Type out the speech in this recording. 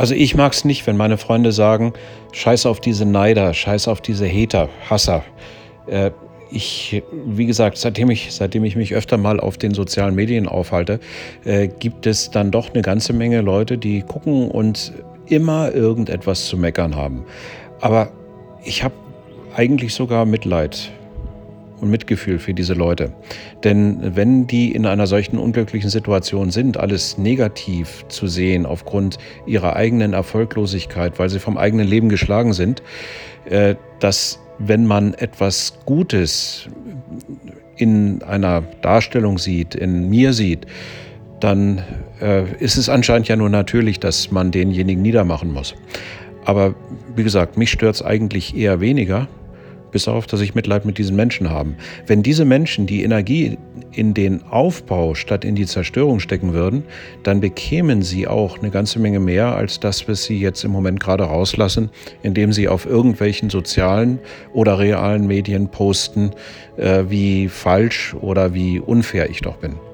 Also ich mag es nicht, wenn meine Freunde sagen, scheiß auf diese Neider, scheiß auf diese Hater, Hasser. Äh, ich, wie gesagt, seitdem ich, seitdem ich mich öfter mal auf den sozialen Medien aufhalte, äh, gibt es dann doch eine ganze Menge Leute, die gucken und immer irgendetwas zu meckern haben. Aber ich habe eigentlich sogar Mitleid und Mitgefühl für diese Leute. Denn wenn die in einer solchen unglücklichen Situation sind, alles negativ zu sehen aufgrund ihrer eigenen Erfolglosigkeit, weil sie vom eigenen Leben geschlagen sind, äh, dass wenn man etwas Gutes in einer Darstellung sieht, in mir sieht, dann äh, ist es anscheinend ja nur natürlich, dass man denjenigen niedermachen muss. Aber wie gesagt, mich stört es eigentlich eher weniger, bis auf, dass ich Mitleid mit diesen Menschen habe. Wenn diese Menschen die Energie in den Aufbau statt in die Zerstörung stecken würden, dann bekämen sie auch eine ganze Menge mehr als das, was sie jetzt im Moment gerade rauslassen, indem sie auf irgendwelchen sozialen oder realen Medien posten, äh, wie falsch oder wie unfair ich doch bin.